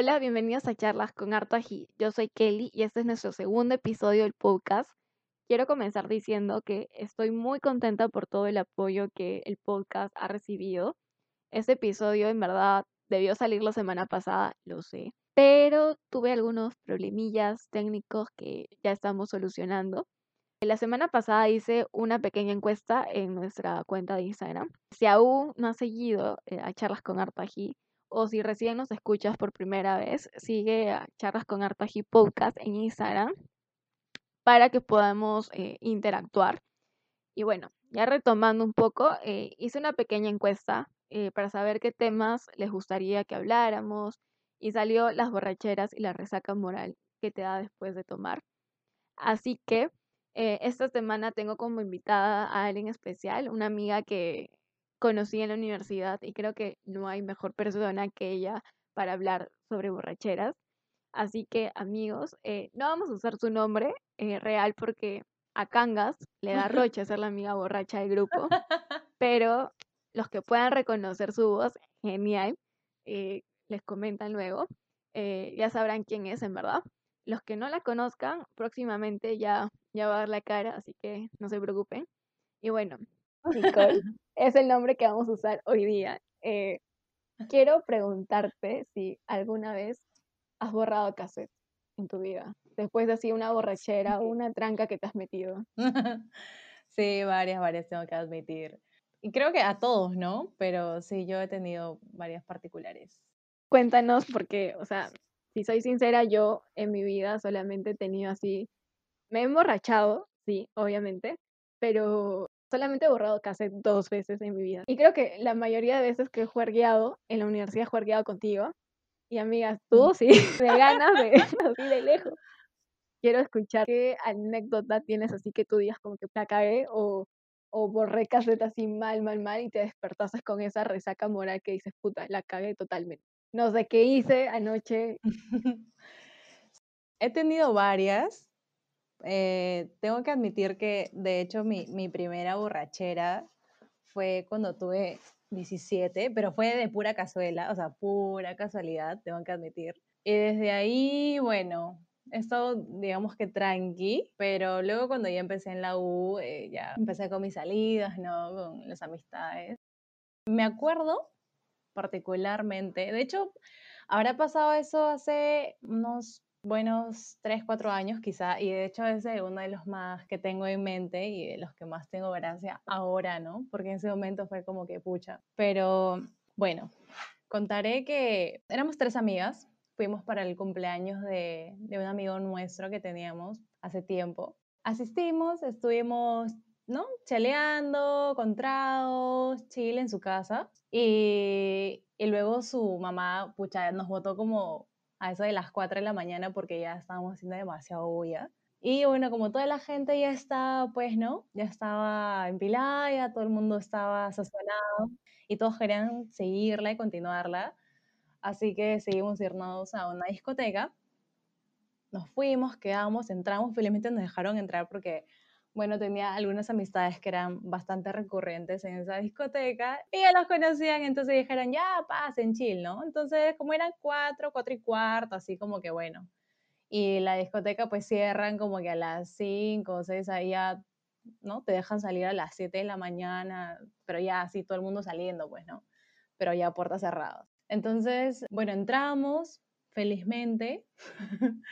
Hola, bienvenidos a Charlas con Artaji. Yo soy Kelly y este es nuestro segundo episodio del podcast. Quiero comenzar diciendo que estoy muy contenta por todo el apoyo que el podcast ha recibido. Este episodio en verdad debió salir la semana pasada, lo sé, pero tuve algunos problemillas técnicos que ya estamos solucionando. La semana pasada hice una pequeña encuesta en nuestra cuenta de Instagram. Si aún no has seguido eh, a Charlas con Artaji, o si recién nos escuchas por primera vez, sigue a Charlas con Artaji Podcast en Instagram para que podamos eh, interactuar. Y bueno, ya retomando un poco, eh, hice una pequeña encuesta eh, para saber qué temas les gustaría que habláramos y salió las borracheras y la resaca moral que te da después de tomar. Así que esta semana tengo como invitada a alguien especial, una amiga que conocí en la universidad y creo que no hay mejor persona que ella para hablar sobre borracheras. Así que amigos, eh, no vamos a usar su nombre eh, real porque a Cangas le da roche ser la amiga borracha del grupo, pero los que puedan reconocer su voz, genial, eh, les comentan luego, ya sabrán quién es en verdad. Los que no la conozcan, próximamente ya, ya va a dar la cara, así que no se preocupen. Y bueno, Nicole, es el nombre que vamos a usar hoy día. Eh, quiero preguntarte si alguna vez has borrado cassette en tu vida, después de así una borrachera o una tranca que te has metido. sí, varias, varias tengo que admitir. Y creo que a todos, ¿no? Pero sí, yo he tenido varias particulares. Cuéntanos, porque, o sea, si soy sincera, yo en mi vida solamente he tenido así, me he emborrachado, sí, obviamente, pero Solamente he borrado cassette dos veces en mi vida. Y creo que la mayoría de veces que he juergueado, en la universidad he juergueado contigo. Y amigas, tú sí, de ganas de así de lejos. Quiero escuchar qué anécdota tienes así que tú digas como que la cagué o, o borré cassette así mal, mal, mal y te despertaste con esa resaca moral que dices, puta, la cagué totalmente. No sé qué hice anoche. He tenido varias, eh, tengo que admitir que, de hecho, mi, mi, primera borrachera fue cuando tuve 17, pero fue de pura cazuela, o sea, pura casualidad, tengo que admitir. Y desde ahí, bueno, he estado, digamos que tranqui, pero luego cuando ya empecé en la U, eh, ya empecé con mis salidas, ¿no? Con las amistades. Me acuerdo particularmente, de hecho, habrá pasado eso hace unos buenos 3, 4 años quizá, y de hecho ese es uno de los más que tengo en mente y de los que más tengo gracia ahora, ¿no? Porque en ese momento fue como que pucha. Pero bueno, contaré que éramos tres amigas, fuimos para el cumpleaños de, de un amigo nuestro que teníamos hace tiempo. Asistimos, estuvimos ¿no? Chaleando, con tragos, chile en su casa. Y, y, luego su mamá, pucha, nos votó como a eso de las 4 de la mañana porque ya estábamos haciendo demasiado bulla. Y bueno, como toda la gente ya estaba, pues, ¿no? Ya estaba empilada, ya todo el mundo estaba sazonado y todos querían seguirla y continuarla. Así que decidimos irnos a una discoteca. Nos fuimos, quedamos, entramos, felizmente nos dejaron entrar porque bueno, tenía algunas amistades que eran bastante recurrentes en esa discoteca y ya los conocían, entonces dijeron, ya, pasen, chill, ¿no? Entonces, como eran cuatro, cuatro y cuarto, así como que bueno. Y la discoteca pues cierran como que a las cinco o seis, ahí ya, ¿no? Te dejan salir a las siete de la mañana, pero ya así todo el mundo saliendo, pues, ¿no? Pero ya puertas cerradas. Entonces, bueno, entramos, felizmente.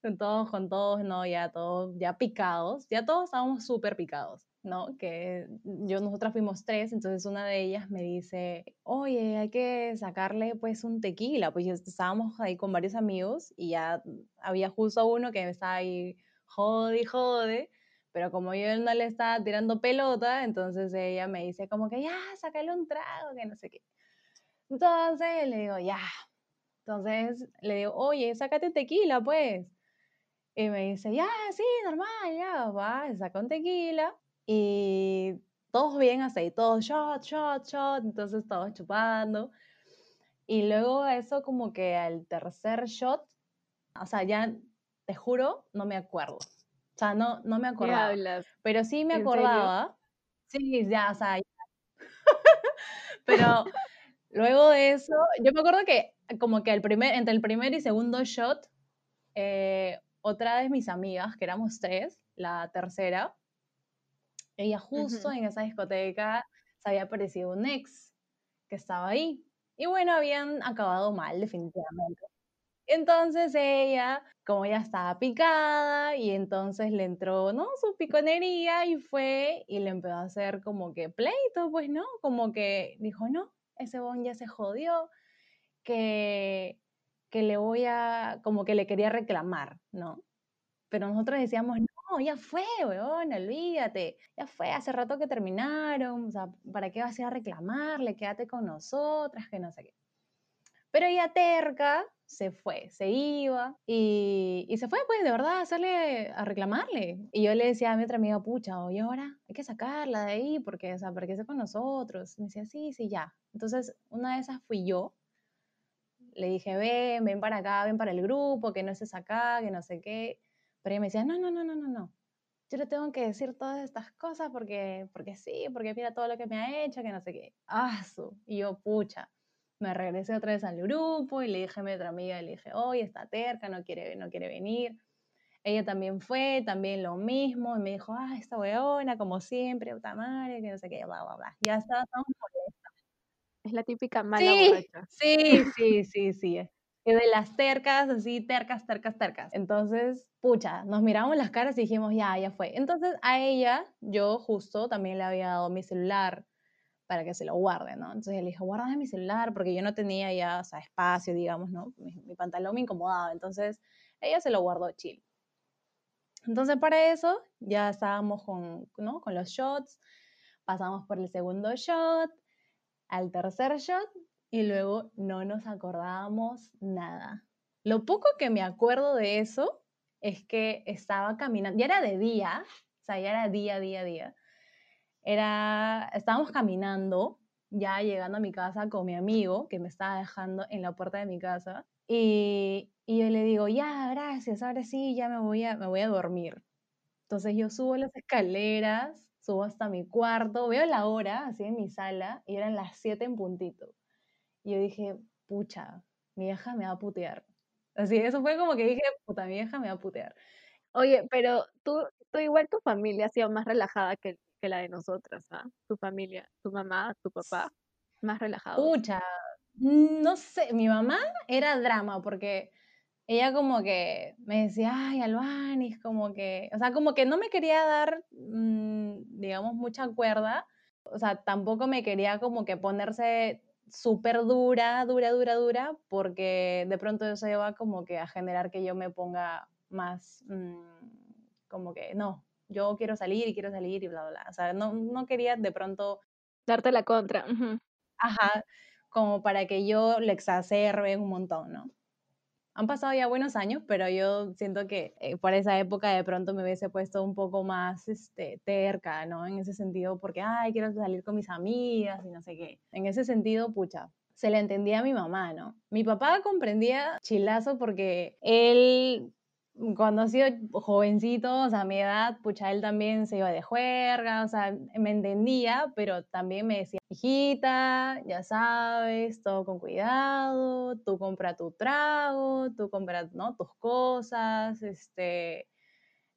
con todos, con todos, no, ya todos, ya picados, ya todos estábamos súper picados, ¿no? Que yo, nosotras fuimos tres, entonces una de ellas me dice, oye, hay que sacarle pues un tequila, pues estábamos ahí con varios amigos y ya había justo uno que estaba ahí, jode, jode, pero como yo no le estaba tirando pelota, entonces ella me dice como que ya, sácale un trago, que no sé qué. Entonces le digo, ya. Entonces le digo, oye, sácate tequila, pues. Y me dice, ya, sí, normal, ya, va, saca un tequila. Y todos bien así, todos shot, shot, shot, entonces todos chupando. Y luego eso como que al tercer shot, o sea, ya, te juro, no me acuerdo. O sea, no, no me acordaba. Pero sí me acordaba. Sí, ya, o sea, Pero luego de eso, yo me acuerdo que como que el primer, entre el primer y segundo shot, eh, otra de mis amigas, que éramos tres, la tercera, ella justo en esa discoteca se había aparecido un ex que estaba ahí. Y bueno, habían acabado mal, definitivamente. Entonces ella, como ya estaba picada, y entonces le entró, ¿no? Su piconería y fue y le empezó a hacer como que pleito, pues, ¿no? Como que dijo, no, ese bon ya se jodió, que, que le voy a, como que le quería reclamar, ¿no? Pero nosotros decíamos, no, ya fue, weón, olvídate, ya fue, hace rato que terminaron, o sea, ¿para qué vas a ir a reclamarle? Quédate con nosotras, que no sé qué. Pero ella terca se fue, se iba y, y, se fue, pues, de verdad, a hacerle, a reclamarle. Y yo le decía a mi otra amiga, pucha, oye, ahora hay que sacarla de ahí porque, o sea, para esté con nosotros. Me decía, sí, sí, ya. Entonces, una de esas fui yo. Le dije, ven, ven para acá, ven para el grupo, que no estés acá, que no sé qué. Pero ella me decía, no, no, no, no, no, no. Yo le tengo que decir todas estas cosas porque, porque sí, porque mira todo lo que me ha hecho, que no sé qué. Ah, y yo, pucha me regresé otra vez al grupo y le dije a mi otra amiga, le dije, oye, está terca, no quiere, no quiere venir. Ella también fue, también lo mismo, y me dijo, ah, esta weona, como siempre, puta madre, que no sé qué, bla, bla, bla. Ya está, estamos Es la típica mala sí, borracha. Sí, sí, sí, sí. Y de las tercas, así, tercas, tercas, tercas. Entonces, pucha, nos miramos las caras y dijimos, ya, ya fue. Entonces, a ella, yo justo también le había dado mi celular para que se lo guarde, ¿no? Entonces le dije, guarda mi celular, porque yo no tenía ya, o sea, espacio, digamos, ¿no? Mi, pantalón me incomodaba, entonces ella se lo guardó chill. Entonces para eso ya estábamos con, ¿no? con los shots, pasamos por el segundo shot, al tercer shot y luego no nos acordábamos nada. Lo poco que me acuerdo de eso es que estaba caminando, ya era de día, o sea, ya era día, día, día, era, estábamos caminando, ya llegando a mi casa con mi amigo que me estaba dejando en la puerta de mi casa y, y yo le digo, ya, gracias, ahora sí, ya me voy a, me voy a dormir. Entonces yo subo las escaleras, subo hasta mi cuarto, veo la hora, así en mi sala, y eran las 7 en puntito. Y yo dije, pucha, mi vieja me va a putear. Así, eso fue como que dije, puta, mi vieja me va a putear. Oye, pero tú, tú igual tu familia ha sido más relajada que, que la de nosotras, ¿ah? Tu familia, tu mamá, tu papá, más relajado. Pucha, no sé, mi mamá era drama porque ella como que me decía, ay, Albanis, como que, o sea, como que no me quería dar, mm, digamos, mucha cuerda, o sea, tampoco me quería como que ponerse súper dura, dura, dura, dura, porque de pronto eso iba como que a generar que yo me ponga más, mm, como que, no, yo quiero salir y quiero salir y bla, bla, bla. O sea, no, no quería de pronto... Darte la contra. Ajá, como para que yo le exacerbe un montón, ¿no? Han pasado ya buenos años, pero yo siento que eh, por esa época de pronto me hubiese puesto un poco más este, terca, ¿no? En ese sentido, porque, ay, quiero salir con mis amigas y no sé qué. En ese sentido, pucha, se le entendía a mi mamá, ¿no? Mi papá comprendía chilazo porque él cuando ha sido jovencito, o sea, a mi edad, pucha, él también se iba de juerga, o sea, me entendía, pero también me decía, hijita, ya sabes, todo con cuidado, tú compra tu trago, tú compras, ¿no? Tus cosas, este,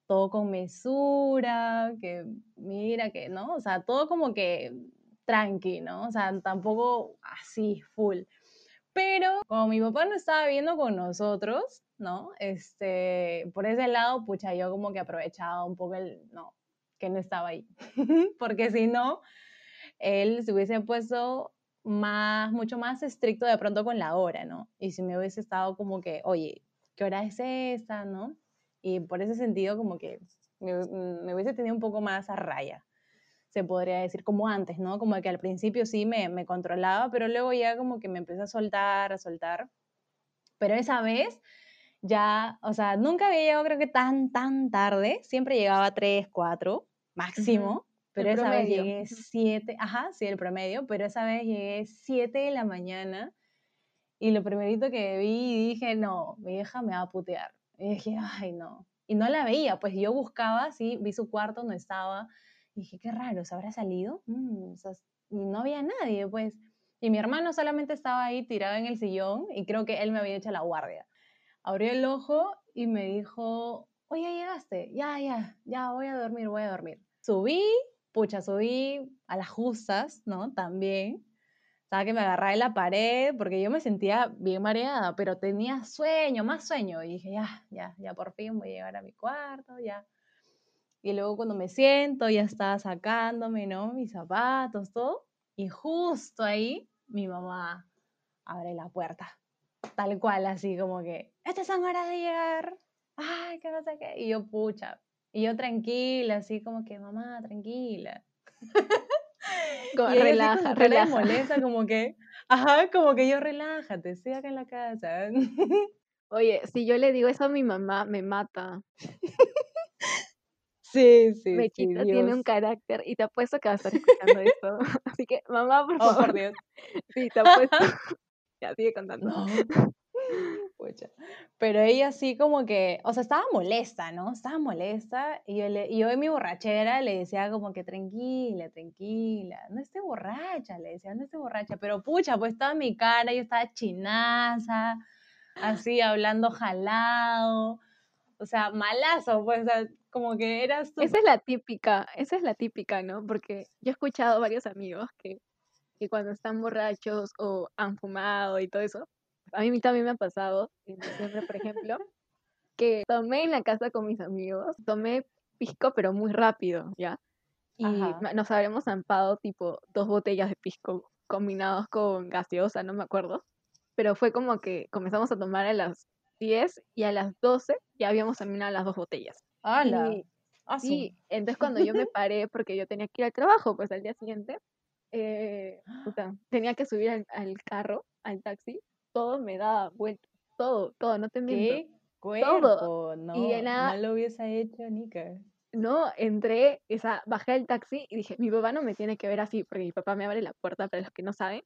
todo con mesura, que mira que, ¿no? O sea, todo como que tranqui, ¿no? O sea, tampoco así, full. Pero como mi papá no estaba viendo con nosotros, ¿no? Este, por ese lado, pucha, yo como que aprovechaba un poco el, no, que no estaba ahí. Porque si no, él se hubiese puesto más, mucho más estricto de pronto con la hora, ¿no? Y si me hubiese estado como que, oye, ¿qué hora es esta, no? Y por ese sentido como que me, me hubiese tenido un poco más a raya se podría decir, como antes, ¿no? Como que al principio sí me, me controlaba, pero luego ya como que me empecé a soltar, a soltar. Pero esa vez ya, o sea, nunca había llegado creo que tan, tan tarde, siempre llegaba a 3, 4 máximo, pero esa vez llegué 7, ajá, sí, el promedio, pero esa vez llegué 7 de la mañana y lo primerito que vi dije, no, mi hija me va a putear. Y dije, ay, no. Y no la veía, pues yo buscaba, sí, vi su cuarto, no estaba. Y dije, qué raro, ¿se habrá salido? Mm, y no había nadie, pues. Y mi hermano solamente estaba ahí tirado en el sillón y creo que él me había hecho la guardia. Abrió el ojo y me dijo, oye, llegaste, ya, ya, ya, voy a dormir, voy a dormir. Subí, pucha, subí a las justas, ¿no? También. Estaba que me agarraba de la pared porque yo me sentía bien mareada, pero tenía sueño, más sueño. Y dije, ya, ya, ya por fin voy a llegar a mi cuarto, ya. Y luego cuando me siento, ya estaba sacándome, ¿no? Mis zapatos, todo. Y justo ahí, mi mamá abre la puerta. Tal cual, así como que, estas son horas de llegar. Ay, que no sé qué. Y yo, pucha. Y yo tranquila, así como que, mamá, tranquila. Como, Y ella así relaja, relaja. molesta, como que, ajá, como que yo, relájate, estoy acá en la casa. Oye, si yo le digo eso a mi mamá, me mata. Sí, sí, sí, Mechita Dios. tiene un carácter y te apuesto que va a estar escuchando esto. Así que, mamá, por Oh, por favor. Dios. Sí, te apuesto. Ya, sigue contando. No. Pucha. Pero ella sí como que, o sea, estaba molesta, ¿no? Estaba molesta y yo, le, y yo en mi borrachera le decía como que tranquila, tranquila, no esté borracha, le decía, no esté borracha, pero pucha, pues estaba mi cara, yo estaba chinaza, así hablando jalado, o sea, malazo, pues, como que era súper... Esa es la típica, esa es la típica, ¿no? Porque yo he escuchado varios amigos que, que cuando están borrachos o han fumado y todo eso, a mí también me ha pasado, en diciembre, por ejemplo, que tomé en la casa con mis amigos, tomé pisco, pero muy rápido, ¿ya? Y Ajá. nos habremos zampado tipo dos botellas de pisco combinados con gaseosa, no me acuerdo. Pero fue como que comenzamos a tomar a las 10 y a las 12 ya habíamos terminado las dos botellas. ¡Hala! Y Asu. Sí, entonces cuando yo me paré, porque yo tenía que ir al trabajo, pues al día siguiente, eh, puta, tenía que subir al, al carro, al taxi, todo me daba vuelta, todo, todo, no te miento. ¡Qué cuerpo! No, Y nada- no lo hubiese hecho, Nika. No, entré, o sea, bajé del taxi y dije, mi papá no me tiene que ver así, porque mi papá me abre la puerta, para los que no saben,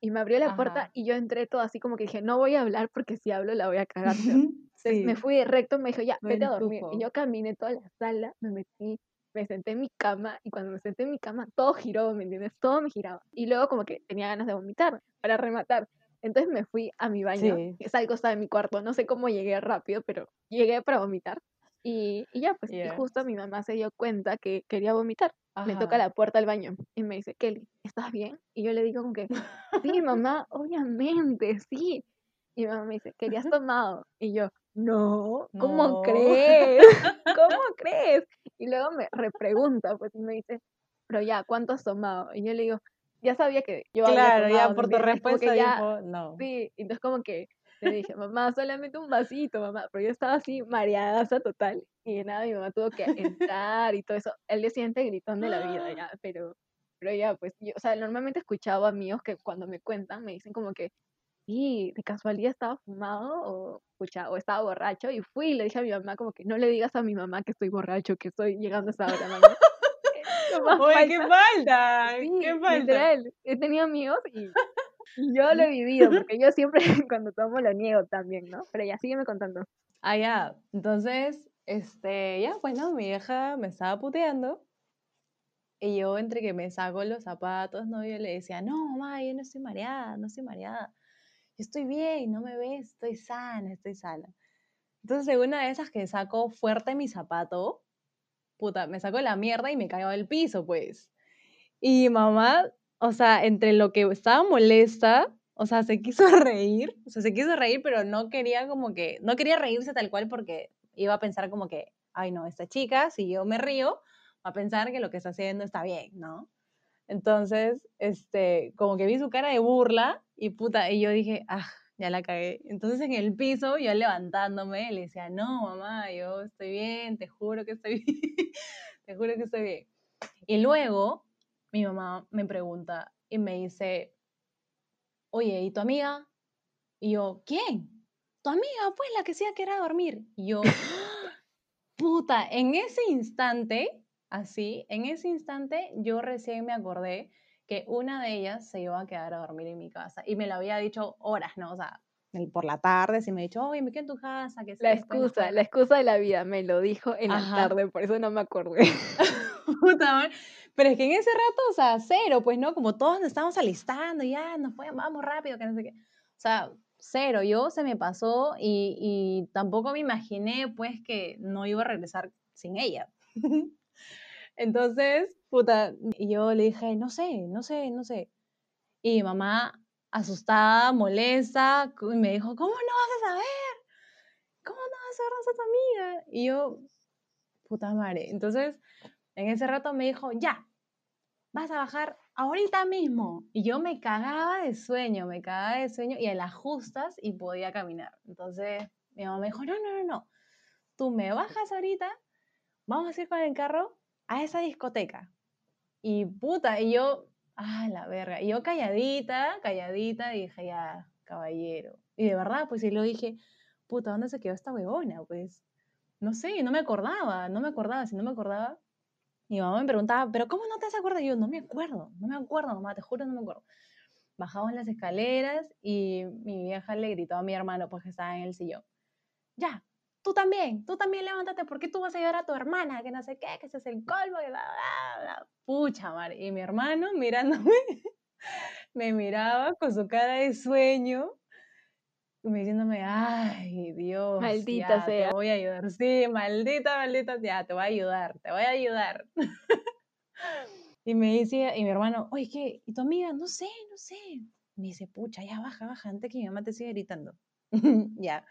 y me abrió la puerta Ajá. y yo entré todo así como que dije, no voy a hablar porque si hablo la voy a cagar. feo". Entonces me Sí. fui recto, me dijo, ya, vete a dormir. Y yo caminé toda la sala, me metí, me senté en mi cama, y cuando me senté en mi cama, todo giró, ¿me entiendes? Todo me giraba. Y luego como que tenía ganas de vomitar, para rematar. Entonces me fui a mi baño, Sí. que es al costado de mi cuarto. No sé cómo llegué rápido, pero llegué para vomitar. Y, y ya, pues, y Ya. justo mi mamá se dio cuenta que quería vomitar. Me toca Ajá. la puerta del baño y me dice, Kelly, ¿estás bien? Y yo le digo como que, sí, mamá, obviamente, sí. Y mi mamá me dice, ¿querías tomado? Y yo, no, ¿cómo No. crees? ¿Cómo crees? Y luego me repregunta, pues, y me dice, pero ya, ¿cuánto has tomado? Y yo le digo, ya sabía que yo había Claro, ya tomado, por ¿me tu respuesta ya, no. Sí, entonces como que le dije, mamá, solamente un vasito, mamá, pero yo estaba así mareadaza total y nada mi mamá tuvo que entrar y todo eso. El día siguiente gritón de la vida ya, pero, pero ya pues, yo, o sea, normalmente he escuchado amigos que cuando me cuentan me dicen como que, sí, de casualidad estaba fumado o, pucha, o estaba borracho y fui y le dije a mi mamá como que no le digas a mi mamá que estoy borracho, que estoy llegando a esa hora, mamá. Oye, qué falta. Sí, qué falta. literal. He tenido amigos y, y yo lo he vivido, porque yo siempre cuando tomo lo niego también, ¿no? Pero ya, sígueme contando. Ah, ya. Entonces, este, ya, bueno, mi vieja me estaba puteando. Y yo, entre que me saco los zapatos, ¿no? Yo le decía, no, mamá, yo no estoy mareada, no estoy mareada. Yo estoy bien, no me ves, estoy sana, estoy sana. Entonces, en una de esas que saco fuerte mi zapato, puta, me saco la mierda y me caigo del piso, pues. Y mamá, o sea, entre lo que estaba molesta, o sea, se quiso reír, o sea, se quiso reír, pero no quería como que, no quería reírse tal cual porque iba a pensar como que, ay no, esta chica, si yo me río, va a pensar que lo que está haciendo está bien, ¿no? Entonces, este, como que vi su cara de burla y puta, y yo dije, ah, ya la cagué. Entonces en el piso, yo levantándome, le decía, no, mamá, yo estoy bien, te juro que estoy bien, te juro que estoy bien. Y luego mi mamá me pregunta y me dice, oye, ¿y tu amiga? Y yo, ¿quién? Tu amiga, pues, la que se iba a quedar a dormir. Y yo, puta, en ese instante, así, en ese instante, yo recién me acordé que una de ellas se iba a quedar a dormir en mi casa. Y me lo había dicho horas, ¿no? O sea, por la tarde, si me ha dicho, oye, me quedo en tu casa, que La excusa, la podemos-". excusa de la vida, me lo dijo en la Ajá. tarde, por eso no me acordé. Puta. Pero es que en ese rato, o sea, cero, pues, ¿no? Como todos nos estábamos alistando, ya, nos fue, vamos rápido, que no sé qué. O sea, cero, yo se me pasó y, y tampoco me imaginé, pues, que no iba a regresar sin ella. Entonces, puta, yo le dije, no sé, no sé, no sé. Y mamá, asustada, molesta, y me dijo, ¿cómo no vas a saber? ¿Cómo no vas a saber está tu amiga? Y yo, puta madre. Entonces, en ese rato me dijo, ya, vas a bajar ahorita mismo. Y yo me cagaba de sueño, me cagaba de sueño y a las justas y podía caminar. Entonces, mi mamá me dijo, no, no, no, no. Tú me bajas ahorita, vamos a ir con el carro a esa discoteca. Y puta, y yo, ah, la verga. Y yo calladita, calladita, dije, ya, caballero. Y de verdad, pues, y lo dije, puta, ¿dónde se quedó esta huevona? Pues, no sé, no me acordaba, no me acordaba, si no me acordaba. Mi mamá me preguntaba, ¿pero cómo no te has? Y yo, no me acuerdo, no me acuerdo, mamá, te juro, no me acuerdo. Bajamos las escaleras y mi vieja le gritó a mi hermano, pues que estaba en el sillón, ya, tú también, tú también levántate, porque tú vas a ayudar a tu hermana, que no sé qué, que ese es el colmo, que bla, bla, bla. Pucha, mar. Y mi hermano mirándome, me miraba con su cara de sueño, me diciéndome, ay, Dios. Maldita ya, sea. Te voy a ayudar. Sí, maldita, maldita, ya, te voy a ayudar, te voy a ayudar. y me decía, y mi hermano, oye, ¿qué? ¿Y tu amiga? No sé, no sé. Me dice, pucha, ya baja, baja, antes que mi mamá te siga gritando. ya.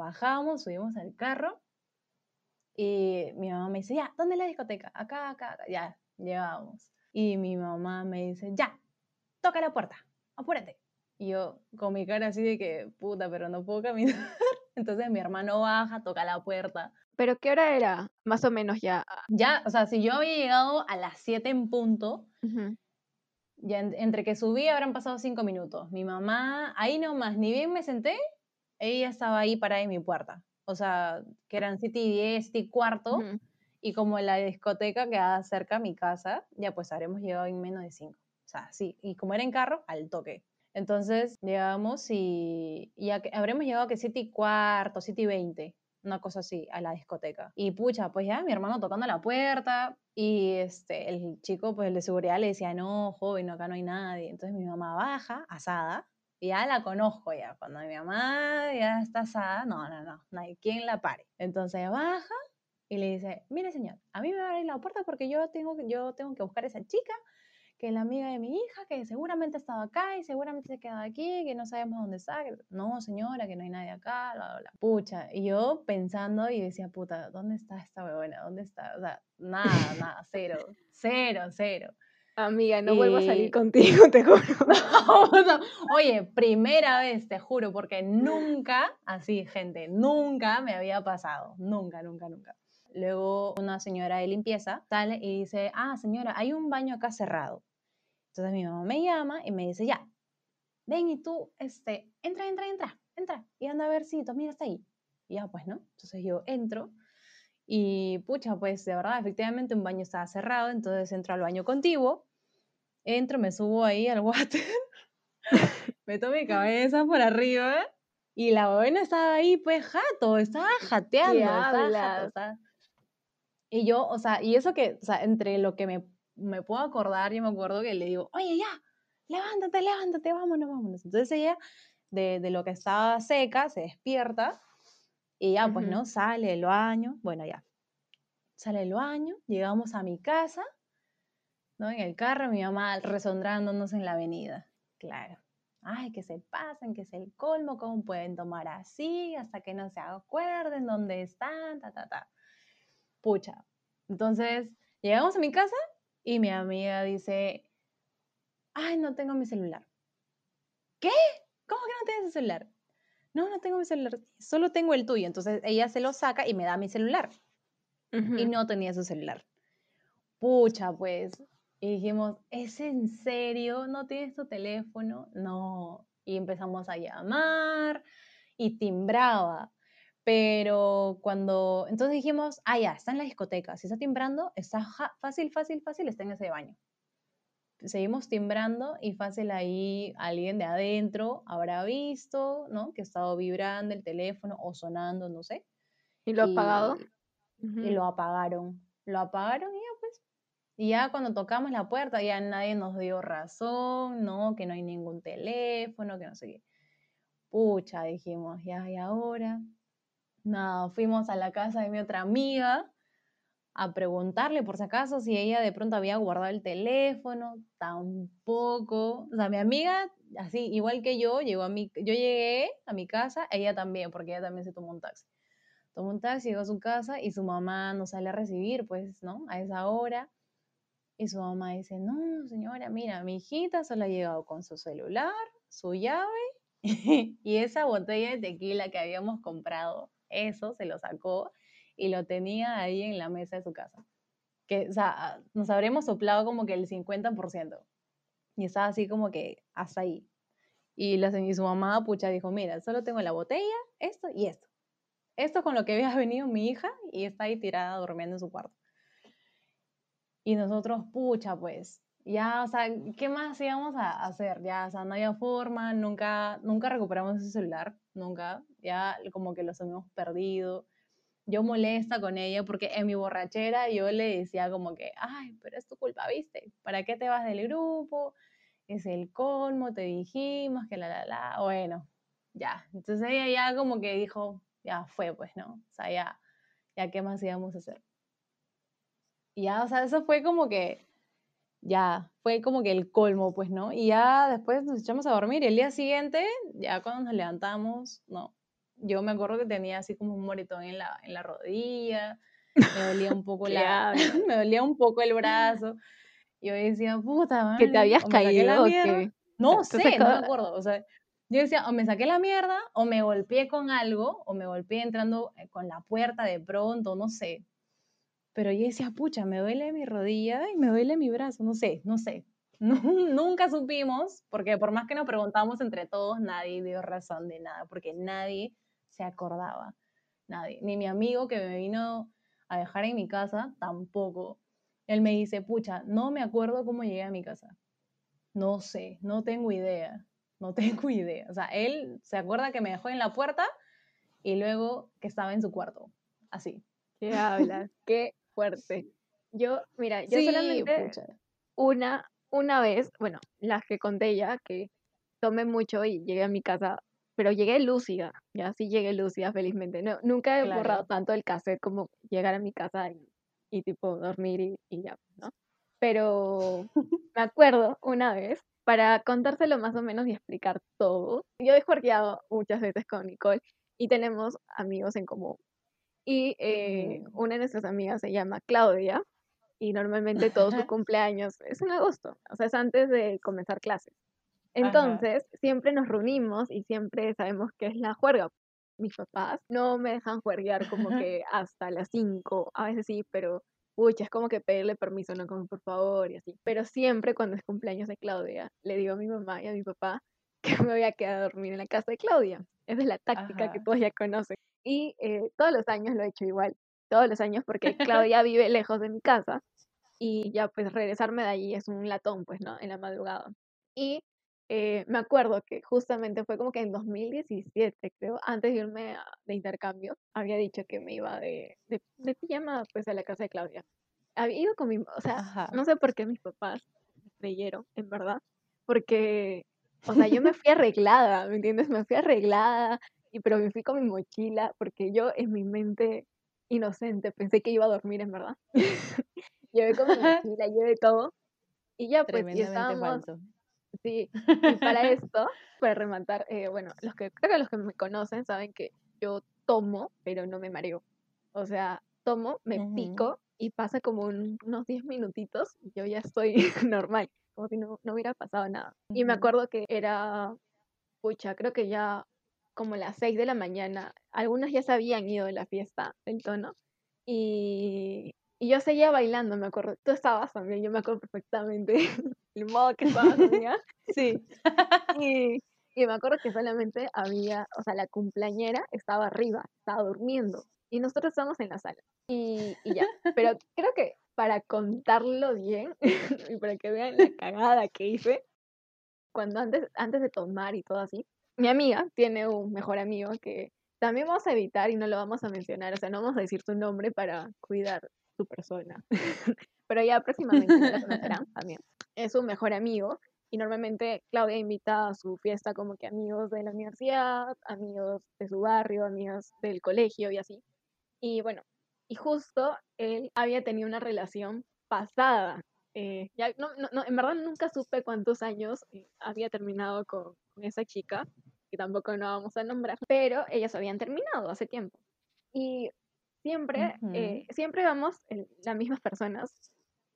Bajamos, subimos al carro y mi mamá me dice, ya, ¿dónde es la discoteca? Acá, acá, acá. Ya, llegamos. Y mi mamá me dice, ya, toca la puerta, apúrate. Y yo con mi cara así de que, puta, pero no puedo caminar. Entonces mi hermano baja, toca la puerta. ¿Pero qué hora era? Más o menos ya. Ya, o sea, si yo había llegado a las 7 en punto, Ujú. ya en- entre que subí habrán pasado 5 minutos. Mi mamá, ahí nomás, ni bien me senté, ella estaba ahí parada en mi puerta. O sea, que eran 7 y 10, 7 y cuarto. Y como la discoteca quedaba cerca a mi casa, ya pues habremos llegado en menos de 5. O sea, sí. Y como era en carro, al toque. Entonces llegamos y, y ya que- habremos llegado que 7 y cuarto, 7 y 20, una cosa así, a la discoteca. Y pucha, pues ya mi hermano tocando la puerta y este, el chico, pues el de seguridad le decía, no, joven, acá no hay nadie. Entonces mi mamá baja, asada, ya la conozco ya. Cuando mi mamá ya está asada, no, no, no, no hay quien la pare. Entonces baja y le dice, mire señor, a mí me va a abrir la puerta porque yo tengo, yo tengo que buscar a esa chica que es la amiga de mi hija, que seguramente ha estado acá y seguramente se ha quedado aquí, que no sabemos dónde está. No, señora, que no hay nadie acá, bla, bla, bla. Pucha, y yo pensando y decía, puta, ¿dónde está esta huevona? ¿Dónde está? O sea, nada, nada, cero, cero, cero. Amiga, no vuelvo a salir contigo, te juro. Sea, Oye, primera vez, te juro, porque nunca, así, gente, nunca me había pasado. Nunca, nunca, nunca. Luego una señora de limpieza sale y dice, ah, señora, hay un baño acá cerrado. Entonces mi mamá me llama y me dice, ya, ven y tú, este, entra, entra, entra, entra. Y anda a ver si tu amiga está ahí. Y ya, pues, ¿no? Entonces yo entro y, pucha, pues, de verdad, efectivamente un baño estaba cerrado, entonces entro al baño contiguo, entro, me subo ahí al water meto mi cabeza por arriba y la buena estaba ahí, pues jato, estaba jateando, estaba jato, estaba- Y yo, o sea, y eso que, o sea, entre lo que me, me puedo acordar, yo me acuerdo que le digo, oye, ya, levántate, levántate, vámonos, vámonos. Entonces ella, de, de lo que estaba seca, se despierta y ya, pues. ¿no? Sale del baño, bueno, ya. Sale del baño, llegamos a mi casa, ¿no? En el carro, mi mamá resondrándonos en la avenida. Claro. Ay, que se pasan, que es el colmo, cómo pueden tomar así, hasta que no se acuerden dónde están, ta, ta, ta. Pucha. Entonces, llegamos a mi casa y mi amiga dice, ay, no tengo mi celular. ¿Qué? ¿Cómo que no tienes el celular? No, no tengo mi celular, solo tengo el tuyo. Entonces ella se lo saca y me da mi celular y no tenía su celular. Pucha, pues. Y dijimos, ¿es en serio? ¿No tienes tu teléfono? No. Y empezamos a llamar y timbraba. Pero cuando, entonces dijimos, ah, ya, está en la discoteca. Si está timbrando, está fácil, fácil, fácil, está en ese baño. Seguimos timbrando y fácil ahí alguien de adentro habrá visto, ¿no? Que ha estado vibrando el teléfono o sonando, no sé ¿Y lo ha pagado? y, y lo apagaron. Lo apagaron y ya cuando tocamos la puerta, ya nadie nos dio razón, no, que no hay ningún teléfono, que no sé qué. Pucha, dijimos, ya, y ahora. Nada, fuimos a la casa de mi otra amiga a preguntarle por si acaso si ella de pronto había guardado el teléfono, tampoco. O sea, mi amiga, así, igual que yo, llegó a mi, yo llegué a mi casa, ella también, porque ella también se tomó un taxi. Tomó un taxi, llegó a su casa y su mamá nos sale a recibir, pues, ¿no? A esa hora. Y su mamá dice, no, señora, mira, mi hijita solo ha llegado con su celular, su llave y esa botella de tequila que habíamos comprado, eso se lo sacó y lo tenía ahí en la mesa de su casa. Que, o sea, nos habremos soplado como que el 50%. Y estaba así como que hasta ahí. Y, la, y su mamá, pucha, dijo, mira, solo tengo la botella, esto y esto. Esto con lo que había venido mi hija y está ahí tirada durmiendo en su cuarto. Y nosotros, pucha, pues, ya, o sea, ¿qué más íbamos a hacer? Ya, o sea, no había forma, nunca, nunca recuperamos ese celular, nunca, ya como que los hemos perdido. Yo molesta con ella porque en mi borrachera yo le decía como que, ay, pero es tu culpa, ¿viste? ¿Para qué te vas del grupo? Es el colmo, te dijimos que la, la, la, bueno, ya. Entonces ella ya como que dijo, ya fue, pues, ¿no? O sea, ya, ya, ¿qué más íbamos a hacer? Y ya, o sea, eso fue como que, ya, fue como que el colmo, pues, ¿no? Y ya después nos echamos a dormir. Y el día siguiente, ya cuando nos levantamos, no. Yo me acuerdo que tenía así como un moritón en la, en la rodilla, me dolía un poco la, me dolía un poco el brazo. Y yo decía, puta, man, ¿Que te habías caído o qué? No sé, no me acuerdo. O sea, yo decía, o me saqué la mierda, o me golpeé con algo, o me golpeé entrando eh, con la puerta de pronto, no sé. Pero yo decía, pucha, me duele mi rodilla y me duele mi brazo, no sé, no sé. nunca supimos, porque por más que nos preguntamos entre todos, nadie dio razón de nada, porque nadie se acordaba, nadie. Ni mi amigo que me vino a dejar en mi casa, tampoco. Él me dice, pucha, no me acuerdo cómo llegué a mi casa. No sé, no tengo idea, no tengo idea. O sea, él se acuerda que me dejó en la puerta y luego que estaba en su cuarto, así. ¿Qué hablas? Qué fuerte. Yo, mira, yo solamente una, una vez, bueno, las que conté ya, que tomé mucho y llegué a mi casa, pero llegué lúcida, ya sí llegué lúcida felizmente. No, nunca he borrado tanto el cassette como llegar a mi casa y, y tipo dormir y, y ya, ¿no? Pero me acuerdo una vez, para contárselo más o menos y explicar todo, yo he jorgeado muchas veces con Nicole y tenemos amigos en común. Y eh, una de nuestras amigas se llama Claudia y normalmente todo su cumpleaños es en agosto, o sea, es antes de comenzar clases. Entonces, siempre nos reunimos y siempre sabemos que es la juerga. Mis papás no me dejan juerguear como que hasta las 5, a veces sí, pero pucha, es como que pedirle permiso, no como por favor y así. Pero siempre cuando es cumpleaños de Claudia, le digo a mi mamá y a mi papá que me voy a quedar a dormir en la casa de Claudia. Esa es la táctica que todos ya conocen. Y eh, todos los años lo he hecho igual, todos los años porque Claudia vive lejos de mi casa y ya pues regresarme de allí es un latón, pues, ¿no? En la madrugada. Y eh, me acuerdo que justamente fue como que en 2017, creo, antes de irme de intercambio, había dicho que me iba de, de, de, pijama pues a la casa de Claudia. Había ido con mi, o sea, no sé por qué mis papás creyeron, en verdad, porque, o sea, yo me fui arreglada, ¿me entiendes? Me fui arreglada, y pero me fui con mi mochila porque yo en mi mente inocente pensé que iba a dormir en verdad. llevé con mi mochila, llevé todo y ya pues y estábamos... Sí, y para esto, para rematar, eh, bueno, los que creo que los que me conocen saben que yo tomo, pero no me mareo. O sea, tomo, me pico y pasa como unos 10 minutitos y yo ya estoy normal, como si no, no hubiera pasado nada. Y me acuerdo que era, pucha, creo que ya como las 6 de la mañana. Algunos ya se habían ido de la fiesta, el tono. Y, y yo seguía bailando, me acuerdo. Tú estabas también, yo me acuerdo perfectamente el modo que estabas, Sí. y, y me acuerdo que solamente había, o sea, la cumpleañera estaba arriba, estaba durmiendo. Y nosotros estábamos en la sala. Y, y ya. Pero creo que para contarlo bien y para que vean la cagada que hice, cuando antes, antes de tomar y todo así, mi amiga tiene un mejor amigo que también vamos a evitar y no lo vamos a mencionar, o sea, no vamos a decir su nombre para cuidar su persona. pero ya próximamente la conocerán también. Es su mejor amigo y normalmente Claudia invita a su fiesta como que amigos de la universidad, amigos de su barrio, amigos del colegio y así. Y bueno, y justo él había tenido una relación pasada. Eh, ya, no, no, en verdad nunca supe cuántos años eh, había terminado con, con, esa chica, que tampoco no vamos a nombrar, pero ellas habían terminado hace tiempo. Y siempre, eh, siempre vamos las mismas personas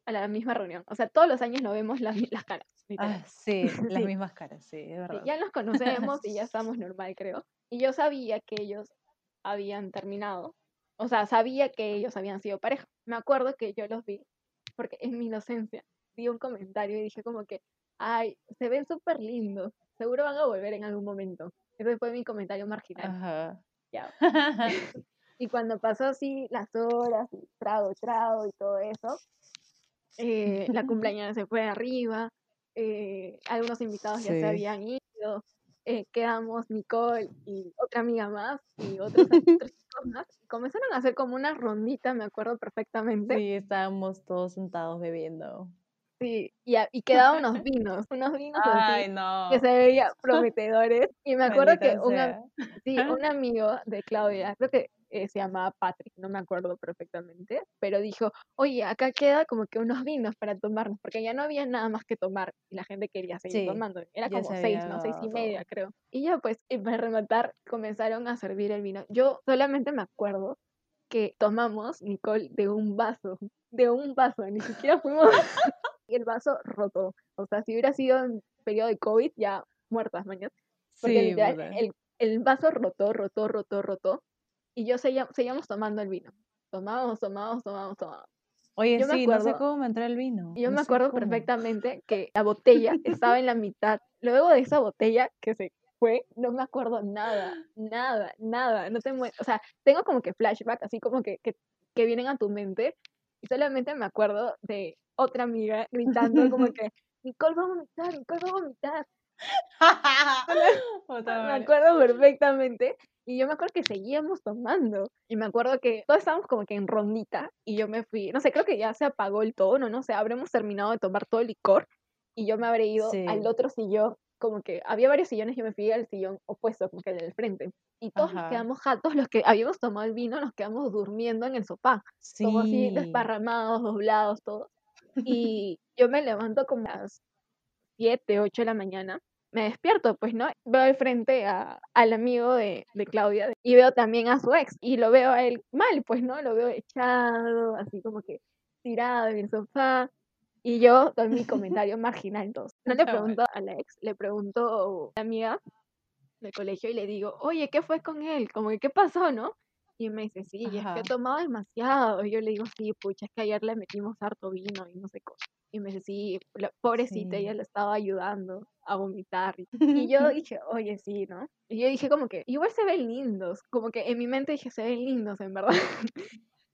a la misma reunión. O sea, todos los años nos vemos las, las caras. Ah, sí, las mismas caras, sí, es verdad. ya nos conocemos y ya estamos normal, creo. Y yo sabía que ellos habían terminado. O sea, sabía que ellos habían sido pareja. Me acuerdo que yo los vi, porque en mi inocencia di un comentario y dije como que, ay, se ven súper lindos, seguro van a volver en algún momento. Ese fue mi comentario marginal. Ajá. Ya. y cuando pasó así las horas, y trago, trago y todo eso, eh, la cumpleaños se fue arriba, eh, algunos invitados ya se habían ido, eh, quedamos Nicole y otra amiga más y otros, chicos más. Comenzaron a hacer como una rondita, me acuerdo perfectamente. Sí, estábamos todos sentados bebiendo. Sí, y, y quedaban unos vinos, unos vinos que se veían prometedores. Y me acuerdo que sí, un amigo de Claudia, creo que eh, se llamaba Patrick, no me acuerdo perfectamente, pero dijo, oye, acá queda como que unos vinos para tomarnos, porque ya no había nada más que tomar y la gente quería seguir tomando. Era como seis, ¿no? Seis y media, creo. Y ya pues, para rematar, comenzaron a servir el vino. Yo solamente me acuerdo que tomamos, Nicole, de un vaso, de un vaso, ni siquiera fuimos... y el vaso roto. O sea, si hubiera sido en periodo de COVID, ya muertas, mañana. Porque el, el vaso rotó, rotó, rotó, rotó y yo seguíamos, tomando el vino. Tomábamos, tomábamos, tomábamos, tomábamos. Oye, sí, no sé cómo me entró el vino. Yo me acuerdo perfectamente que la botella estaba en la mitad. Luego de esa botella que se fue, no me acuerdo nada, nada, nada. No te o sea, tengo como que flashback, así como que, que, que vienen a tu mente. Y solamente me acuerdo de otra amiga gritando como que, Nicole va a vomitar, Nicole va a vomitar. me acuerdo perfectamente. Y yo me acuerdo que seguíamos tomando. Y me acuerdo que todos estábamos como que en rondita. Y yo me fui, no sé, creo que ya se apagó el tono, no sé, habremos terminado de tomar todo el licor. Y yo me habré ido al otro sillón. Como que había varios sillones, yo me fui al sillón opuesto, como que el del frente. Y todos nos quedamos jatos, los que habíamos tomado el vino, nos quedamos durmiendo en el sofá. Como así desparramados, doblados, todos. Y yo me levanto como a las 7, 8 de la mañana me despierto, pues, ¿no? Veo al frente a, al amigo de, de, Claudia y veo también a su ex y lo veo a él mal, pues, ¿no? Lo veo echado, así como que tirado en el sofá. Y yo doy mi comentario marginal, entonces. No le pregunto a la ex, le pregunto a la amiga del colegio y le digo, oye, ¿qué fue con él? Como que, ¿qué pasó, no? Y me dice, sí, es que he tomado demasiado. Y yo le digo, sí, pucha, es que ayer le metimos harto vino y no sé cómo. Y me dice, sí, la pobrecita, ella le estaba ayudando a vomitar. Y yo dije, oye, sí, ¿no? Y yo dije como que, igual se ven lindos. Como que en mi mente dije, se ven lindos, en verdad.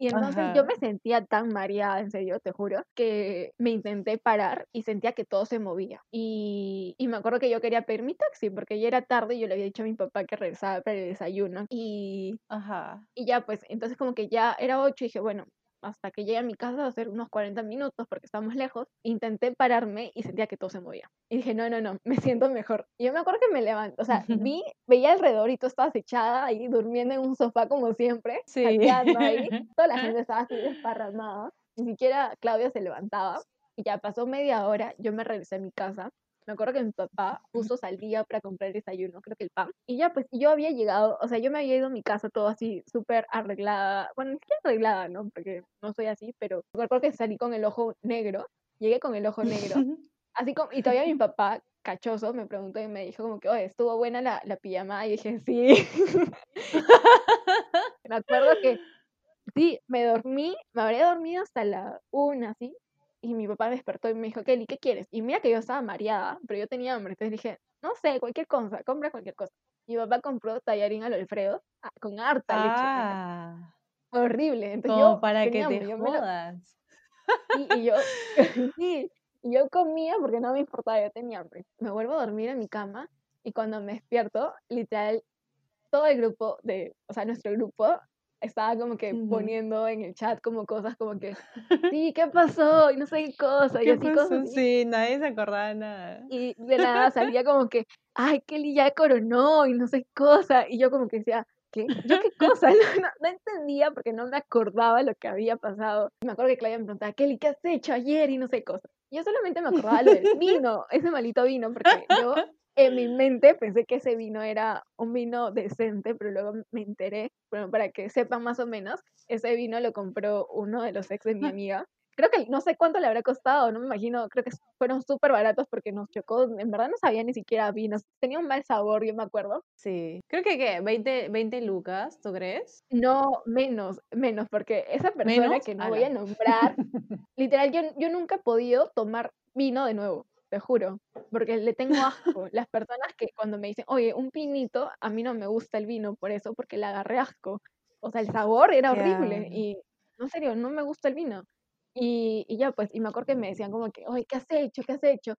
Y entonces yo me sentía tan mareada, en serio, te juro, que me intenté parar y sentía que todo se movía. Y, y me acuerdo que yo quería pedir mi taxi porque ya era tarde y yo le había dicho a mi papá que regresaba para el desayuno. Y, Ajá. y ya, pues, entonces como que ya era ocho y dije, bueno, hasta que llegué a mi casa a ser unos 40 minutos porque estamos lejos, intenté pararme y sentía que todo se movía. Y dije, no, no, no, me siento mejor. Y yo me acuerdo que me levanto, o sea, vi, veía alrededor y tú estabas echada ahí durmiendo en un sofá como siempre, sí. ahí. Toda la gente estaba así desparramada. Ni siquiera Claudia se levantaba. Y ya pasó media hora, yo me regresé a mi casa me acuerdo que mi papá justo salía para comprar el desayuno, creo que el pan. Y ya, pues yo había llegado, o sea, yo me había ido a mi casa todo así, súper arreglada. Bueno, ni siquiera arreglada, ¿no? Porque no soy así, pero me acuerdo que salí con el ojo negro. Llegué con el ojo negro. Así como, y todavía mi papá, cachoso, me preguntó y me dijo como que, oye, ¿estuvo buena la, la pijama? Y dije, sí. me acuerdo que, sí, me dormí, me habría dormido hasta la una, ¿sí? Y mi papá despertó y me dijo, Kelly, ¿qué quieres? Y mira que yo estaba mareada, pero yo tenía hambre. Entonces dije, no sé, cualquier cosa, compra cualquier cosa. Mi papá compró tallarín al Alfredo ah, con harta leche. Ah. Horrible. Entonces yo para que te jodas. Y, yo, sí, y yo comía porque no me importaba, yo tenía hambre. Me vuelvo a dormir en mi cama y cuando me despierto, literal, todo el grupo de, o sea, nuestro grupo estaba como que Ujú. poniendo en el chat como cosas como que, sí, ¿qué pasó? Y no sé qué cosa, y ¿Qué así pasó? cosas así. Sí, nadie se acordaba de nada. Y de nada salía como que, ay, Kelly ya coronó y no sé qué cosa. Y yo como que decía, ¿qué? ¿Yo qué cosa? No, no, no entendía porque no me acordaba lo que había pasado. Me acuerdo que Claudia me preguntaba, Kelly, ¿qué has hecho ayer? Y no sé qué cosa. Yo solamente me acordaba lo del vino, ese malito vino, porque yo en mi mente pensé que ese vino era un vino decente, pero luego me enteré, bueno, para que sepan más o menos, ese vino lo compró uno de los ex de mi amiga. Creo que no sé cuánto le habrá costado, no me imagino, creo que fueron súper baratos porque nos chocó, en verdad no sabía ni siquiera vinos, tenía un mal sabor, yo me acuerdo. Sí. Creo que, ¿qué? 20, 20 lucas, ¿tú crees? No, menos, menos, porque esa persona ¿Menos? que no voy a Ala. nombrar, literal, yo, yo nunca he podido tomar vino de nuevo, te juro, porque le tengo asco. Las personas que cuando me dicen, oye, un pinito, a mí no me gusta el vino por eso, porque le agarré asco. O sea, el sabor era horrible y, no, en serio, no me gusta el vino. Y, y ya, pues, y me acuerdo que me decían como que, oye, ¿qué has hecho? ¿Qué has hecho?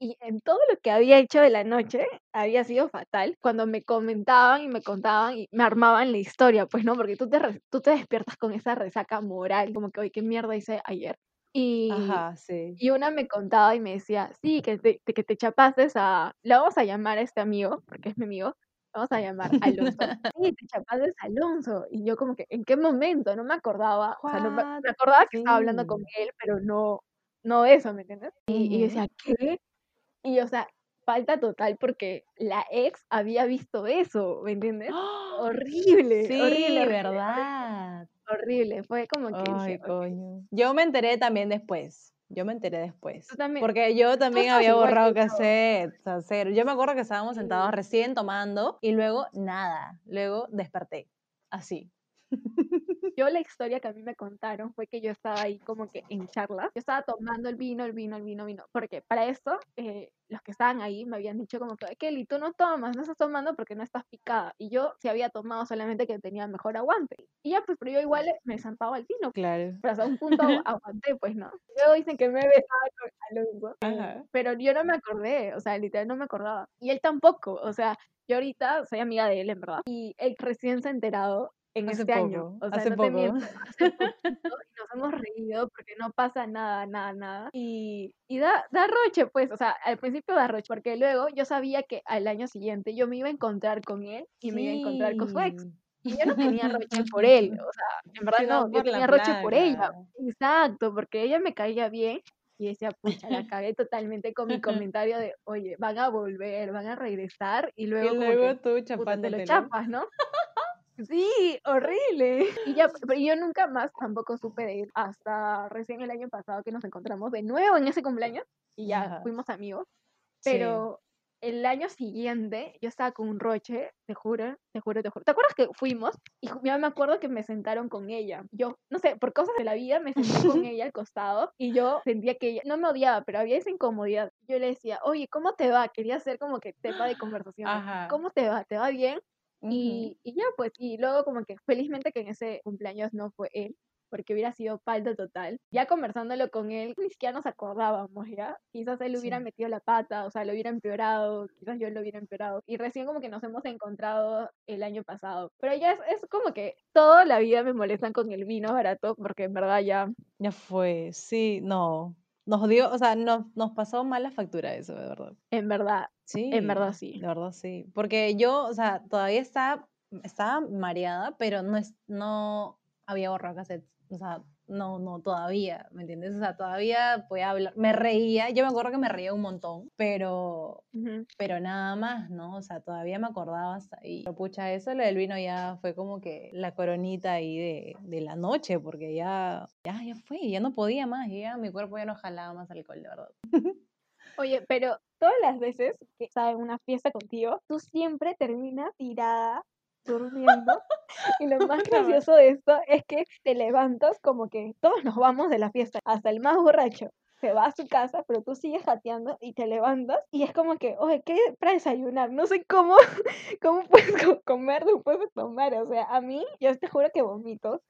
Y en todo lo que había hecho de la noche había sido fatal. Cuando me comentaban y me contaban y me armaban la historia, pues no, porque tú te, tú te despiertas con esa resaca moral, como que, oye, ¿qué mierda hice ayer? Y, Ajá, sí. y una me contaba y me decía, sí, que te, que te chapases a, le vamos a llamar a este amigo, porque es mi amigo, vamos a llamar a Alonso. Sí, te chapases a Alonso. Y yo como que, ¿en qué momento? No me acordaba, o sea, no me, acordaba que estaba hablando con él, pero no, no eso, ¿me entiendes? Y, y yo decía, ¿qué? Y o sea, falta total porque la ex había visto eso, ¿me entiendes? ¡Ah! Horrible, Sí, horrible, horrible, ¿verdad? Horrible. Fue como que Ay, "Ok, coño. Yo me enteré también después. Yo me enteré después. tú también, Porque yo también había borrado cassette, o sea. Yo me acuerdo que estábamos sentados recién tomando y luego nada. Luego desperté. Así. Yo la historia que a mí me contaron fue que yo estaba ahí como que en charla. Yo estaba tomando el vino, el vino, el vino, vino. Porque para esto, eh, los que estaban ahí me habían dicho como que, "Ay, Kelly, tú no tomas, no estás tomando porque no estás picada. Y yo sí había tomado solamente que tenía mejor aguante. Y ya, pues, pero yo igual me zampaba el vino. Claro. Pero hasta un punto aguanté, pues, ¿no? Luego dicen que me he besado con Alonso. Ajá. pero yo no me acordé, o sea, literal no me acordaba. Y él tampoco, o sea, yo ahorita soy amiga de él, en verdad. Y él recién se ha enterado en Hace este año. poco, O sea, hace no te poco. miento, hace poquito y nos hemos reído porque no pasa nada, nada, nada. Y, y da, da roche, pues, o sea, al principio da roche, porque luego yo sabía que al año siguiente yo me iba a encontrar con él y me iba a encontrar con su ex. Sí. Y yo no tenía roche por él, o sea, en verdad no, yo tenía roche por ella. plaga. Exacto, porque ella me caía bien y decía, pucha, la cagué totalmente con mi comentario de, oye, van a volver, van a regresar y Y luego como luego que, tú puta, te lo chapas, ¿no? Sí, horrible. Y ya, pero yo nunca más tampoco supe de él hasta recién el año pasado que nos encontramos de nuevo en ese cumpleaños y ya Ajá. fuimos amigos. Sí. Pero el año siguiente yo estaba con un roche, te juro, te juro, te juro. ¿Te acuerdas que fuimos? Y yo me acuerdo que me sentaron con ella. Yo, no sé, por cosas de la vida me senté con ella al costado y yo sentía que ella no me odiaba, pero había esa incomodidad. Yo le decía, oye, ¿cómo te va? Quería hacer como que tema de conversación. Ajá. ¿Cómo te va? ¿Te va bien? Y, y ya, pues, y luego como que felizmente que en ese cumpleaños no fue él, porque hubiera sido falta total. Ya conversándolo con él, ni siquiera nos acordábamos, ¿ya? Quizás él hubiera Sí. metido la pata, o sea, lo hubiera empeorado, quizás yo lo hubiera empeorado. Y recién como que nos hemos encontrado el año pasado. Pero ya es, es como que toda la vida me molestan con el vino barato, porque en verdad ya... Ya fue, sí, no. Nos dio, o sea, nos, nos pasó mal la factura eso, de verdad. En verdad, en verdad Sí, sí. de verdad sí. Porque yo, o sea, todavía estaba, estaba mareada, pero no, es, no había borrado cassettes. O sea, no, no, todavía, ¿me entiendes? O sea, todavía podía hablar. Me reía, yo me acuerdo que me reía un montón, pero, pero nada más, ¿no? O sea, todavía me acordaba hasta ahí. Pero pucha, eso lo del vino ya fue como que la coronita ahí de, de la noche, porque ya, ya, ya fue, ya no podía más, ya mi cuerpo ya no jalaba más alcohol, de verdad. Oye, pero todas las veces que estaba en una fiesta contigo, tú siempre terminas tirada, durmiendo. Y lo más gracioso de esto es que te levantas como que todos nos vamos de la fiesta, hasta el más borracho. Se va a su casa, pero tú sigues jateando y te levantas y es como que, oye, ¿qué para desayunar? No sé cómo, cómo puedes co- comer después de tomar. O sea, a mí, yo te juro que vomito.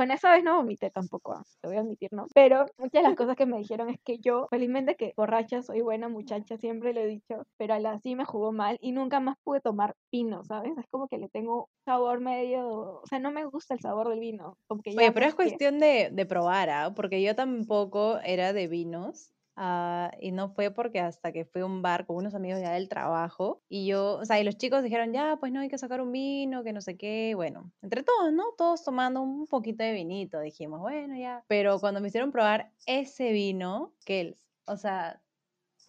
Bueno, esa vez no vomité tampoco, ah, te voy a admitir, ¿no? Pero muchas de las cosas que me dijeron es que yo, felizmente que borracha, soy buena muchacha, siempre lo he dicho, pero a la sí me jugó mal y nunca más pude tomar vino, ¿sabes? Es como que le tengo sabor medio, o sea, no me gusta el sabor del vino. Como que ya Oye, pero es que- cuestión de, de probar, ¿ah? Porque yo tampoco era de vinos. Ah, y no fue porque hasta que fui a un bar con unos amigos ya del trabajo y yo, o sea, y los chicos dijeron, ya, pues no hay que sacar un vino, que no sé qué, bueno, entre todos, ¿no? Todos tomando un poquito de vinito, dijimos, bueno, ya. Pero cuando me hicieron probar ese vino, que, o sea,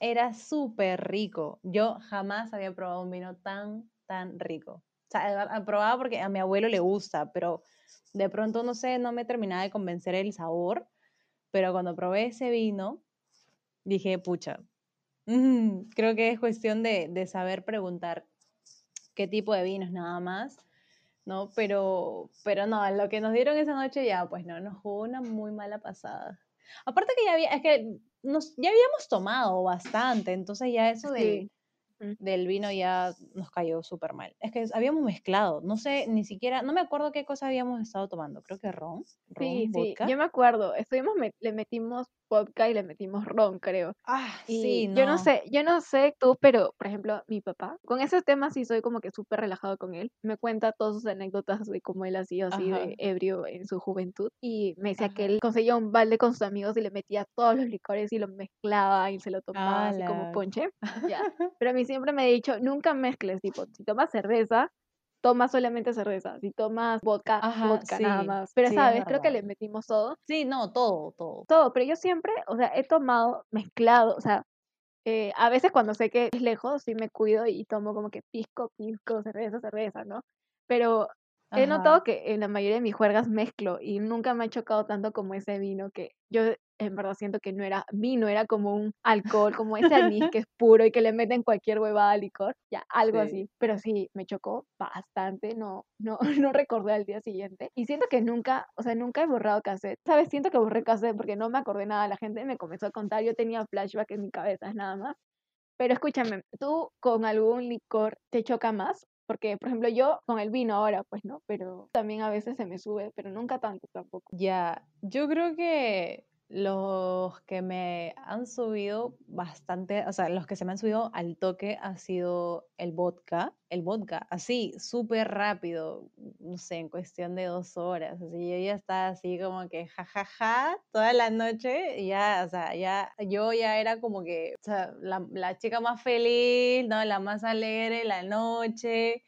era súper rico. Yo jamás había probado un vino tan, tan rico. O sea, probado porque a mi abuelo le gusta, pero de pronto, no sé, no me terminaba de convencer el sabor. Pero cuando probé ese vino, dije, pucha, mm, creo que es cuestión de, de saber preguntar qué tipo de vinos nada más. ¿no? Pero, pero no, lo que nos dieron esa noche ya, pues no, nos jugó una muy mala pasada. Aparte que ya había, es que nos, ya habíamos tomado bastante, entonces ya eso Sí. Mm. del vino ya nos cayó súper mal. Es que habíamos mezclado, no sé, ni siquiera, no me acuerdo qué cosa habíamos estado tomando, creo que ron, ron, Sí, sí, vodka. yo me acuerdo, estuvimos, le metimos vodka y le metimos ron, creo. Ah, Y sí, yo no no. sé, yo no sé tú, pero por ejemplo, mi papá, con esos temas sí soy como que súper relajado con él. Me cuenta todas sus anécdotas de cómo él ha sido así Ajá. de ebrio en su juventud. Y me decía que Ajá. él conseguía un balde con sus amigos y le metía todos los licores y lo mezclaba y se lo tomaba así como Ala. ponche. Ya. Pero a mí siempre me ha dicho, nunca mezcles, tipo, si tomas cerveza, toma solamente cerveza. Si tomas vodka, Ajá, vodka nada más. Pero sí, esa es vez creo que le metimos todo Sí, no, todo, todo. todo, pero yo siempre, o sea, he tomado mezclado, o sea, eh, a veces cuando sé que es lejos, sí me cuido y tomo como que pisco, pisco, cerveza, cerveza, ¿no? Pero he notado que en la mayoría de mis juergas mezclo y nunca me ha chocado tanto como ese vino que yo en verdad siento que no era vino, era como un alcohol, como ese anís que es puro y que le meten cualquier huevada al licor, ya, algo Sí. así. Pero sí, me chocó bastante, no, no, no recordé al día siguiente. Y siento que nunca, o sea, nunca he borrado cassette. ¿Sabes? Siento que borré cassette porque no me acordé nada. La gente me comenzó a contar, yo tenía flashback en mi cabeza, nada más. Pero escúchame, ¿tú con algún licor te choca más? Porque, por ejemplo, yo con el vino ahora, pues no, pero también a veces se me sube, pero nunca tanto tampoco. Ya, yo creo que los que me han subido bastante, o sea, los que se me han subido al toque ha sido el vodka, el vodka, así, súper rápido, no sé, en cuestión de dos horas, así, yo ya estaba así como que jajaja toda la noche, ya, o sea, ya, yo ya era como que, o sea, la, chica más feliz, ¿no? La más alegre la noche,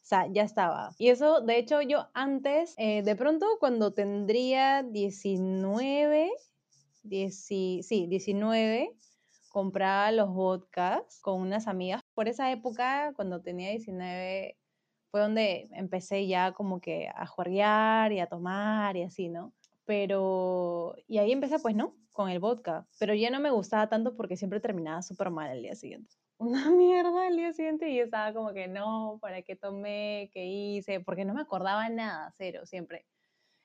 o sea, ya estaba. Y eso, de hecho, yo antes, eh, de pronto cuando tendría 19, 10, sí, 19, compraba los vodkas con unas amigas. Por esa época, cuando tenía 19, fue donde empecé ya como que a juerguear y a tomar y así, ¿no? Pero, y ahí empecé pues, ¿no? Con el vodka. Pero ya no me gustaba tanto porque siempre terminaba súper mal el día siguiente. Una mierda el día siguiente y yo estaba como que no, ¿para qué tomé? ¿Qué hice? Porque no me acordaba nada, cero, siempre.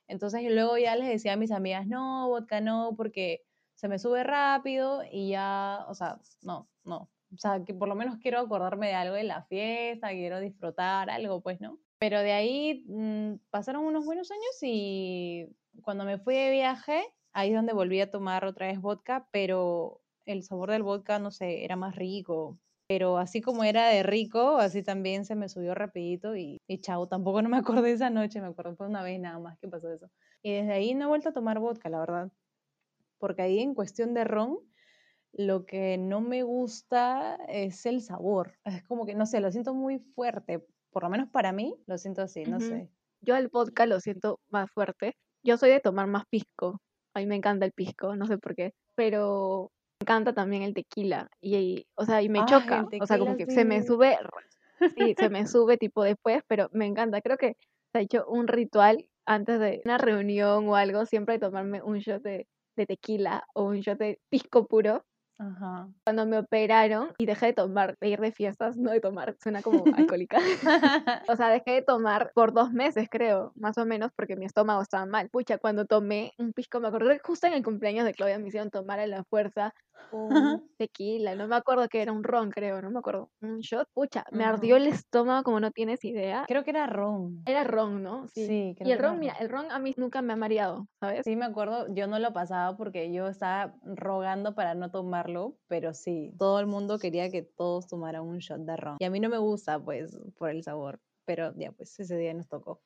Entonces luego ya les decía a mis amigas, no, vodka no, porque se me sube rápido y ya, o sea, no, no. O sea, que por lo menos quiero acordarme de algo de la fiesta, quiero disfrutar algo, pues, ¿no? Pero de ahí mm, pasaron unos buenos años y cuando me fui de viaje, ahí es donde volví a tomar otra vez vodka, pero el sabor del vodka, no sé, era más rico. Pero así como era de rico, así también se me subió rapidito y, y chao, tampoco no me acordé esa noche, me acuerdo fue una vez nada más que pasó eso. Y desde ahí no he vuelto a tomar vodka, la verdad. Porque ahí en cuestión de ron, lo que no me gusta es el sabor. Es como que, no sé, lo siento muy fuerte. Por lo menos para mí, lo siento así, no sé. Yo el vodka lo siento más fuerte. Yo soy de tomar más pisco. A mí me encanta el pisco, no sé por qué. Pero encanta también el tequila. Y, o sea, y me Ah, choca. O sea, como que se me sí. sube. Sí, se me sube tipo después, pero me encanta. Creo que se ha hecho un ritual antes de una reunión o algo, siempre tomarme un shot de, de tequila o un shot de pisco puro. Ajá. Cuando me operaron y dejé de tomar, de ir de fiestas, no de tomar, suena como alcohólica. O sea, dejé de tomar por dos meses, creo, más o menos, porque mi estómago estaba mal. Pucha, cuando tomé un pisco, me que justo en el cumpleaños de Claudia me hicieron tomar a la fuerza un tequila, no me acuerdo que era un ron, creo, no me acuerdo. Un shot, pucha, me ardió el estómago como no tienes idea. Creo que era ron. Era ron, ¿no? Sí, sí creo Y el ron, mira, el ron a mí nunca me ha mareado, ¿sabes? Sí, me acuerdo, yo no lo pasaba porque yo estaba rogando para no tomarlo, pero sí, todo el mundo quería que todos tomaran un shot de ron. Y a mí no me gusta, pues, por el sabor, pero ya, pues, ese día nos tocó.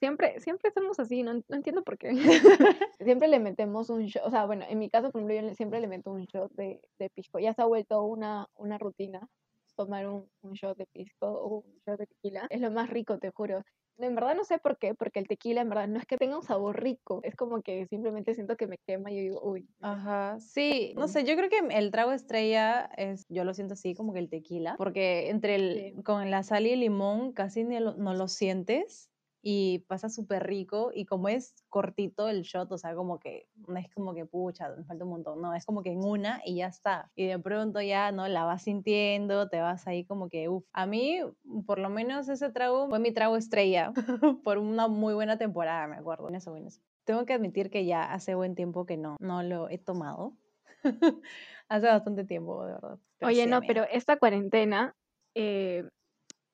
Siempre, siempre estamos así, no, entiendo por qué. siempre le metemos un shot, o sea, bueno, en mi caso, por ejemplo, yo siempre le meto un shot de, de pisco. Ya se ha vuelto una, una rutina tomar un, un shot de pisco o un shot de tequila. Es lo más rico, te juro. En verdad no sé por qué, porque el tequila en verdad no es que tenga un sabor rico, es como que simplemente siento que me quema y yo digo, uy. Ajá, sí, no sé, yo creo que el trago estrella es, yo lo siento así como que el tequila, porque entre el, con la sal y el limón casi ni no lo sientes y pasa súper rico y como es cortito el shot, o sea, como que no es como que pucha, me falta un montón, no, es como que en una y ya está. Y de pronto ya, ¿no? La vas sintiendo, te vas ahí como que, uff. A mí, por lo menos ese trago fue mi trago estrella por una muy buena temporada, me acuerdo, en eso, en eso. Tengo que admitir que ya hace buen tiempo que no, no lo he tomado. hace bastante tiempo, de verdad. Oye, no, pero esta cuarentena, eh,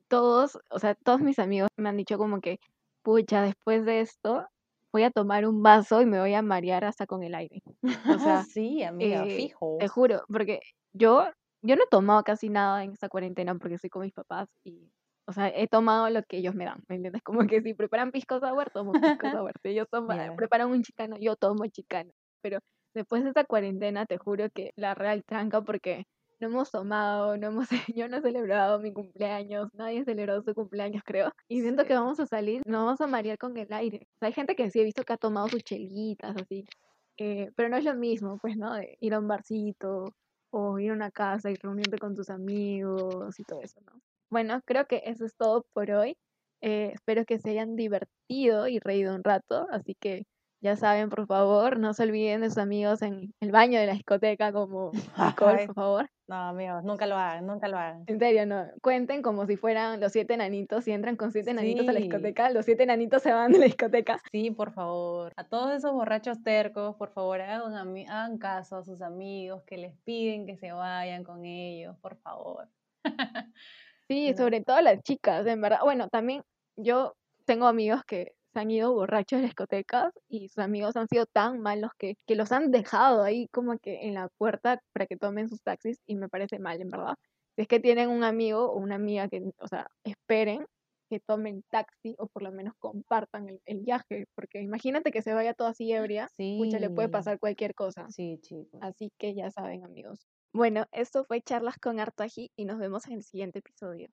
todos, o sea, todos mis amigos me han dicho como que pucha, después de esto voy a tomar un vaso y me voy a marear hasta con el aire. O sea, sí, amiga, eh, fijo. Te juro, porque yo, yo no he tomado casi nada en esta cuarentena porque estoy con mis papás y, o sea, he tomado lo que ellos me dan, ¿me entiendes? Como que si preparan pisco sour, tomo pisco sour. Si ellos preparan un chicano, yo tomo chicano. Pero después de esta cuarentena, te juro que la real tranca porque no hemos tomado, no hemos, yo no he celebrado mi cumpleaños, nadie celebrado su cumpleaños, creo. Y siento que vamos a salir, nos vamos a marear con el aire. hay gente que sí he visto que ha tomado sus chelitas, así. Eh, pero no es lo mismo, pues, ¿no? De ir a un barcito o ir a una casa y reunirte con tus amigos y todo eso, ¿no? Bueno, creo que eso es todo por hoy. Eh, espero que se hayan divertido y reído un rato, así que ya saben, por favor, no se olviden de sus amigos en el baño de la discoteca como Nicole, por favor. No, amigos, nunca lo hagan, nunca lo hagan. En serio, no. Cuenten como si fueran los siete enanitos. Si entran con siete enanitos a la discoteca, los siete enanitos se van de la discoteca. Sí, por favor. A todos esos borrachos tercos, por favor, hagan, hagan caso a sus amigos que les piden que se vayan con ellos, por favor. sí, sobre todo las chicas, en verdad. Bueno, también yo tengo amigos que se han ido borrachos de discotecas y sus amigos han sido tan malos que, que los han dejado ahí como que en la puerta para que tomen sus taxis y me parece mal, en verdad. Si es que tienen un amigo o una amiga que, o sea, esperen que tomen taxi o por lo menos compartan el, viaje, porque imagínate que se vaya todo así ebria, sí. le puede pasar cualquier cosa. Sí, chicos. Así que ya saben, amigos. Bueno, esto fue Charlas con Artaji y nos vemos en el siguiente episodio.